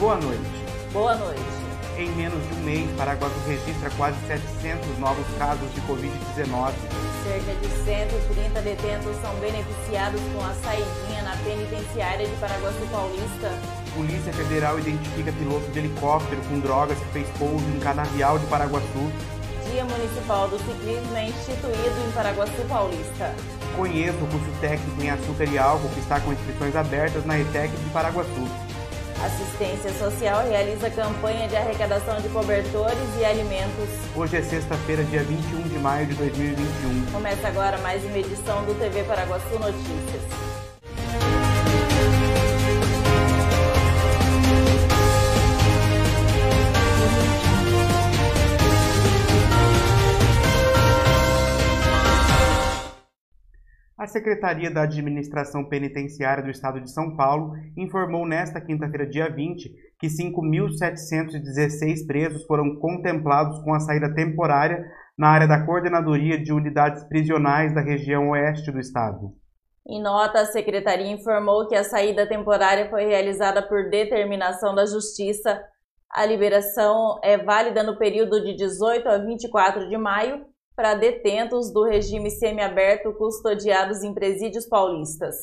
Boa noite. Boa noite. Em menos de um mês, Paraguaçu registra quase 700 novos casos de Covid-19. Cerca de 130 detentos são beneficiados com a saidinha na penitenciária de Paraguaçu Paulista. Polícia Federal identifica piloto de helicóptero com drogas que fez pouso em canavial de Paraguaçu. Dia Municipal do Ciclismo é instituído em Paraguaçu Paulista. Conheça o curso técnico em açúcar e álcool que está com inscrições abertas na ETEC de Paraguaçu. Assistência Social realiza campanha de arrecadação de cobertores e alimentos. Hoje é sexta-feira, dia 21 de maio de 2021. Começa agora mais uma edição do TV Paraguaçu Notícias. A Secretaria da Administração Penitenciária do Estado de São Paulo informou nesta quinta-feira, dia 20, que 5.716 presos foram contemplados com a saída temporária na área da Coordenadoria de Unidades Prisionais da região oeste do Estado. Em nota, a Secretaria informou que a saída temporária foi realizada por determinação da Justiça. A liberação é válida no período de 18 a 24 de maio para detentos do regime semiaberto custodiados em presídios paulistas.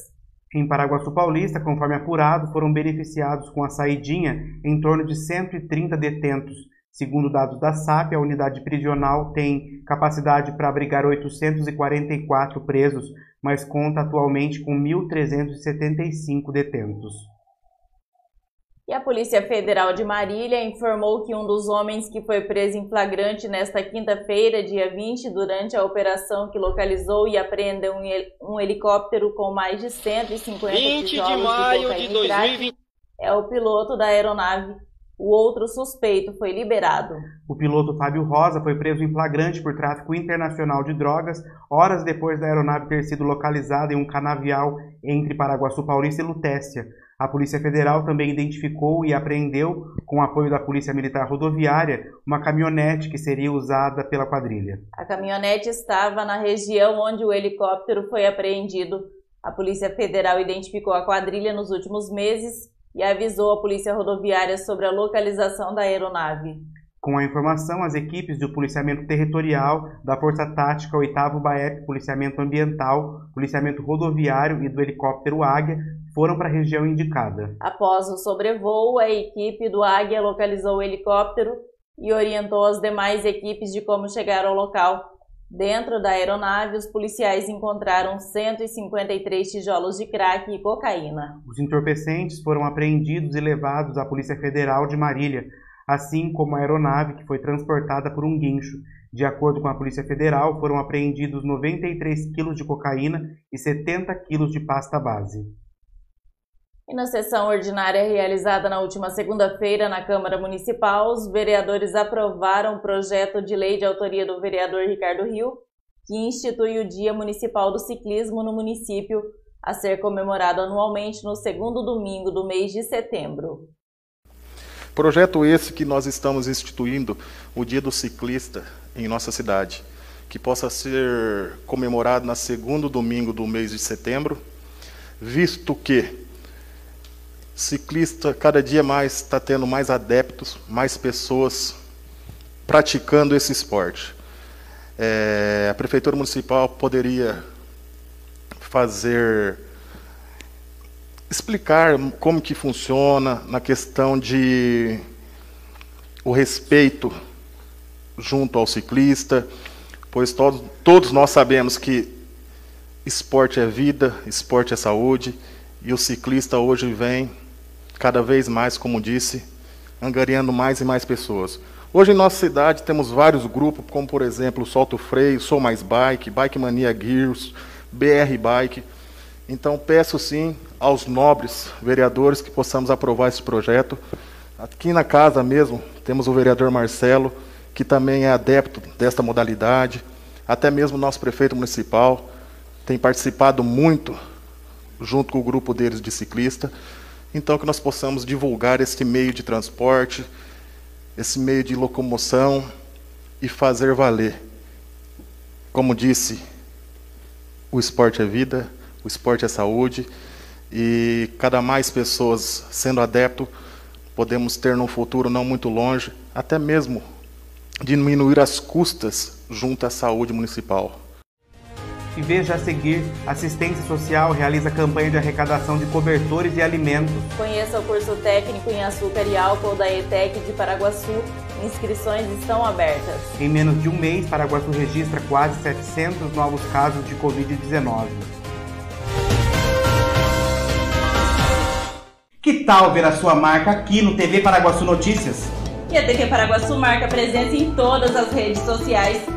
Em Paraguaçu Paulista, conforme apurado, foram beneficiados com a saidinha em torno de 130 detentos. Segundo dados da SAP, a unidade prisional tem capacidade para abrigar 844 presos, mas conta atualmente com 1.375 detentos. E a Polícia Federal de Marília informou que um dos homens que foi preso em flagrante nesta quinta-feira, dia 20, durante a operação que localizou e apreendeu um helicóptero com mais de 150 20 de maio de, de 2020 é o piloto da aeronave. O outro suspeito foi liberado. O piloto Fábio Rosa foi preso em flagrante por tráfico internacional de drogas, horas depois da aeronave ter sido localizada em um canavial entre Paraguaçu Paulista e Lutécia. A Polícia Federal também identificou e apreendeu, com apoio da Polícia Militar Rodoviária, uma caminhonete que seria usada pela quadrilha. A caminhonete estava na região onde o helicóptero foi apreendido. A Polícia Federal identificou a quadrilha nos últimos meses e avisou a Polícia Rodoviária sobre a localização da aeronave. Com a informação, as equipes do Policiamento Territorial, da Força Tática 8 BAEP, Policiamento Ambiental, Policiamento Rodoviário e do Helicóptero Águia foram para a região indicada. Após o sobrevoo, a equipe do Águia localizou o helicóptero e orientou as demais equipes de como chegar ao local. Dentro da aeronave, os policiais encontraram 153 tijolos de crack e cocaína. Os entorpecentes foram apreendidos e levados à Polícia Federal de Marília, assim como a aeronave que foi transportada por um guincho. De acordo com a Polícia Federal, foram apreendidos 93 quilos de cocaína e 70 quilos de pasta base. E na sessão ordinária realizada na última segunda-feira na Câmara Municipal, os vereadores aprovaram o projeto de lei de autoria do vereador Ricardo Rio, que institui o Dia Municipal do Ciclismo no município, a ser comemorado anualmente no segundo domingo do mês de setembro. Projeto esse que nós estamos instituindo, o Dia do Ciclista em nossa cidade, que possa ser comemorado no segundo domingo do mês de setembro, visto que ciclista cada dia mais está tendo mais adeptos, mais pessoas praticando esse esporte. É, a prefeitura municipal poderia fazer explicar como que funciona na questão de o respeito junto ao ciclista, pois todos, todos nós sabemos que esporte é vida, esporte é saúde, e o ciclista hoje vem cada vez mais, como disse, angariando mais e mais pessoas. Hoje em nossa cidade temos vários grupos, como por exemplo Solto Freio, Sou Mais Bike, Bike Mania Gears, BR Bike. Então peço sim aos nobres vereadores que possamos aprovar esse projeto. Aqui na casa mesmo temos o vereador Marcelo, que também é adepto desta modalidade. Até mesmo o nosso prefeito municipal tem participado muito junto com o grupo deles de ciclista. Então, que nós possamos divulgar esse meio de transporte, esse meio de locomoção e fazer valer. Como disse, o esporte é vida, o esporte é saúde, e cada mais pessoas sendo adepto, podemos ter no futuro não muito longe, até mesmo diminuir as custas junto à saúde municipal. E veja a seguir, Assistência Social realiza campanha de arrecadação de cobertores e alimentos. Conheça o curso técnico em açúcar e álcool da ETEC de Paraguaçu. Inscrições estão abertas. Em menos de um mês, Paraguaçu registra quase 700 novos casos de Covid-19. Que tal ver a sua marca aqui no TV Paraguaçu Notícias? E a TV Paraguaçu marca presença em todas as redes sociais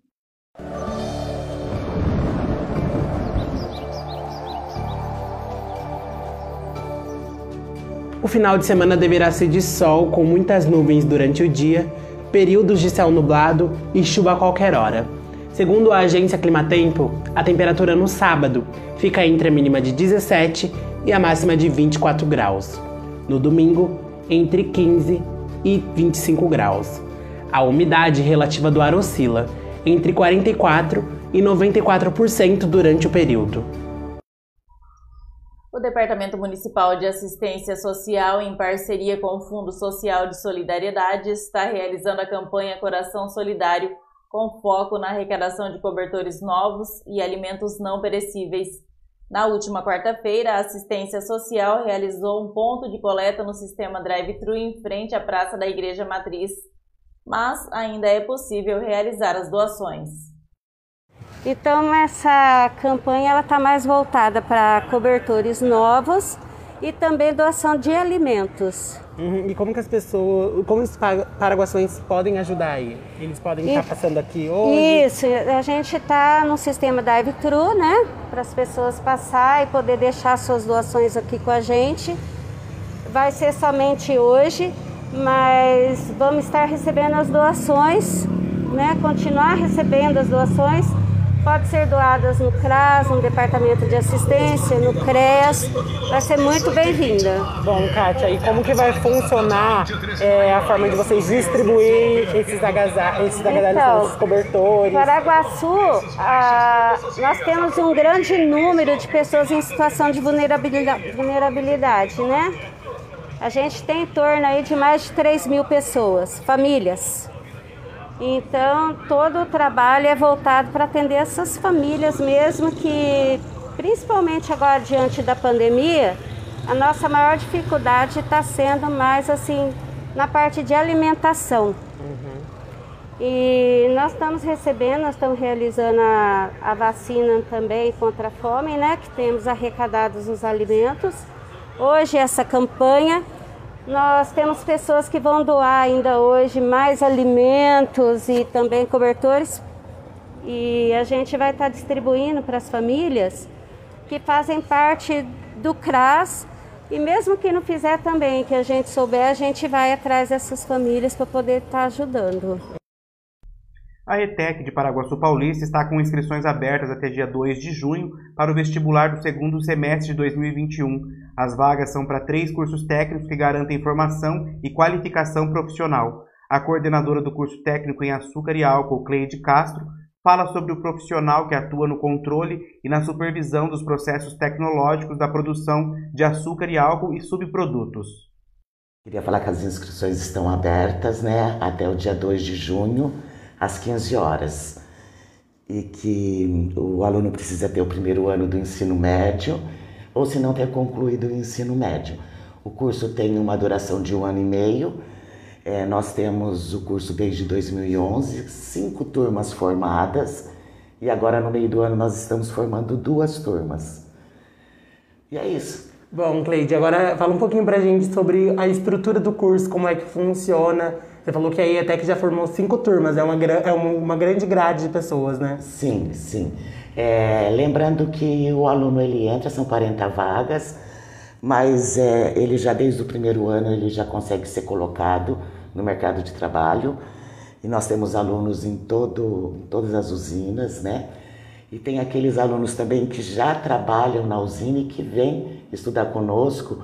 O final de semana deverá ser de sol, com muitas nuvens durante o dia, períodos de céu nublado e chuva a qualquer hora. Segundo a agência Climatempo, a temperatura no sábado fica entre a mínima de 17 e a máxima de 24 graus. No domingo, entre 15 e 25 graus. A umidade relativa do ar oscila entre 44 e 94% durante o período. O Departamento Municipal de Assistência Social, em parceria com o Fundo Social de Solidariedade, está realizando a campanha Coração Solidário, com foco na arrecadação de cobertores novos e alimentos não perecíveis. Na última quarta-feira, a Assistência Social realizou um ponto de coleta no sistema drive-thru em frente à Praça da Igreja Matriz, mas ainda é possível realizar as doações. Então essa campanha ela está mais voltada para cobertores novos e também doação de alimentos. Uhum. E como que as pessoas, como os paraguações podem ajudar aí? Eles podem estar tá passando aqui hoje? Isso, a gente está no sistema drive-thru, né? Para as pessoas passar e poder deixar suas doações aqui com a gente. Vai ser somente hoje, mas vamos estar recebendo as doações, né? Continuar recebendo as doações pode ser doadas no CRAS, no Departamento de Assistência, no CREAS. Vai ser muito bem-vinda. Bom, Kátia, e como que vai funcionar é, a forma de vocês distribuir esses agasalhos, esses, agasalhos, então, esses cobertores? Paraguaçu, ah, nós temos um grande número de pessoas em situação de vulnerabilidade, vulnerabilidade, né? A gente tem em torno aí de mais de 3 mil pessoas, famílias. Então, todo o trabalho é voltado para atender essas famílias mesmo que, principalmente agora diante da pandemia, a nossa maior dificuldade está sendo mais assim na parte de alimentação. Uhum. E nós estamos recebendo, nós estamos realizando a, a vacina também contra a fome, né? Que temos arrecadados os alimentos. Hoje essa campanha nós temos pessoas que vão doar ainda hoje mais alimentos e também cobertores. E a gente vai estar distribuindo para as famílias que fazem parte do CRAS. E mesmo que não fizer também, que a gente souber, a gente vai atrás dessas famílias para poder estar ajudando. A ETEC de Paraguaçu Paulista está com inscrições abertas até dia 2 de junho para o vestibular do segundo semestre de 2021. As vagas são para três cursos técnicos que garantem formação e qualificação profissional. A coordenadora do curso técnico em açúcar e álcool, Cleide Castro, fala sobre o profissional que atua no controle e na supervisão dos processos tecnológicos da produção de açúcar e álcool e subprodutos. Queria falar que as inscrições estão abertas né, até o dia 2 de junho, às 15 horas. E que o aluno precisa ter o primeiro ano do ensino médio, ou se não ter concluído o ensino médio. O curso tem uma duração de um ano e meio é, nós temos o curso desde 2011, cinco turmas formadas, e agora no meio do ano nós estamos formando duas turmas. E é isso. Bom, Cleide, agora fala um pouquinho pra gente sobre a estrutura do curso, como é que funciona. Você falou que aí até que já formou cinco turmas, é uma, é uma grande grade de pessoas, né? Sim, sim. É, lembrando que o aluno ele entra, são 40 vagas, mas é, ele já desde o primeiro ano ele já consegue ser colocado no mercado de trabalho e nós temos alunos em, todo, em todas as usinas, né? E tem aqueles alunos também que já trabalham na usina e que vêm estudar conosco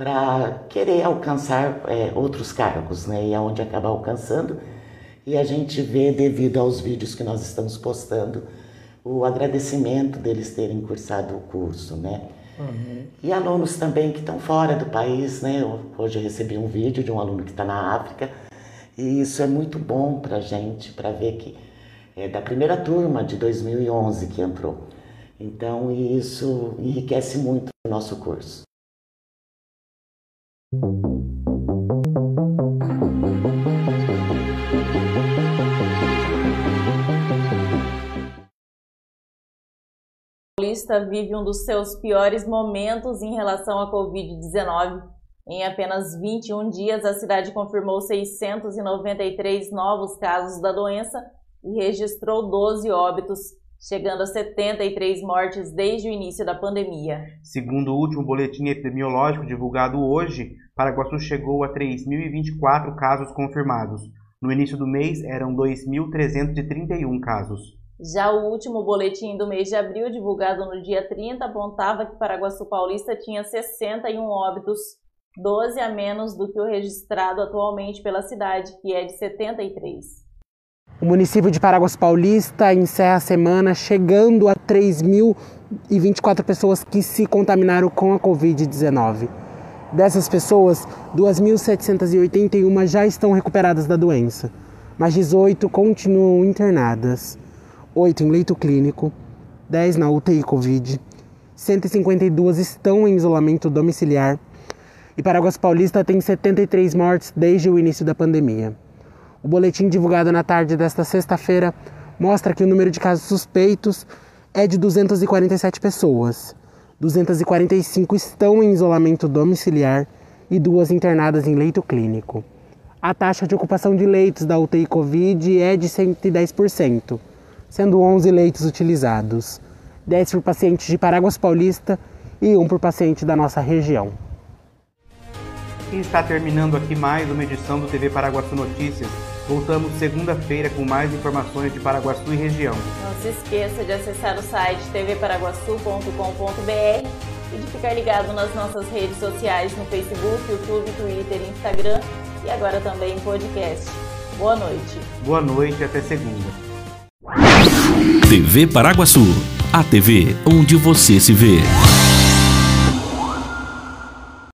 para querer alcançar é, outros cargos, né? E aonde é acaba alcançando. E a gente vê, devido aos vídeos que nós estamos postando, o agradecimento deles terem cursado o curso, né? Uhum. E alunos também que estão fora do país, né? Hoje eu recebi um vídeo de um aluno que está na África e isso é muito bom para a gente, para ver que é da primeira turma de 2011 que entrou. Então isso enriquece muito o nosso curso. Paulista vive um dos seus piores momentos em relação à Covid-19. Em apenas 21 dias, a cidade confirmou 693 novos casos da doença e registrou 12 óbitos, chegando a 73 mortes desde o início da pandemia. Segundo o último boletim epidemiológico divulgado hoje, Paraguaçu chegou a 3.024 casos confirmados. No início do mês, eram 2.331 casos. Já o último boletim do mês de abril, divulgado no dia 30, apontava que Paraguaçu Paulista tinha 61 óbitos, 12 a menos do que o registrado atualmente pela cidade, que é de 73. O município de Paraguaçu Paulista encerra a semana chegando a 3.024 pessoas que se contaminaram com a Covid-19. Dessas pessoas, 2.781 já estão recuperadas da doença, mas 18 continuam internadas. 8 em leito clínico, 10 na UTI Covid, 152 estão em isolamento domiciliar e Paraguas Paulista tem 73 mortes desde o início da pandemia. O boletim divulgado na tarde desta sexta-feira mostra que o número de casos suspeitos é de 247 pessoas. 245 estão em isolamento domiciliar e duas internadas em leito clínico. A taxa de ocupação de leitos da UTI Covid é de 110% sendo 11 leitos utilizados, 10 por pacientes de Paraguas Paulista e um por paciente da nossa região. E está terminando aqui mais uma edição do TV Paraguaçu Notícias. Voltamos segunda-feira com mais informações de Paraguaçu e região. Não se esqueça de acessar o site tvparaguaçu.com.br e de ficar ligado nas nossas redes sociais no Facebook, YouTube, Twitter Instagram e agora também em podcast. Boa noite. Boa noite e até segunda. TV Paraguaçu, a TV onde você se vê.